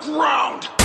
ground!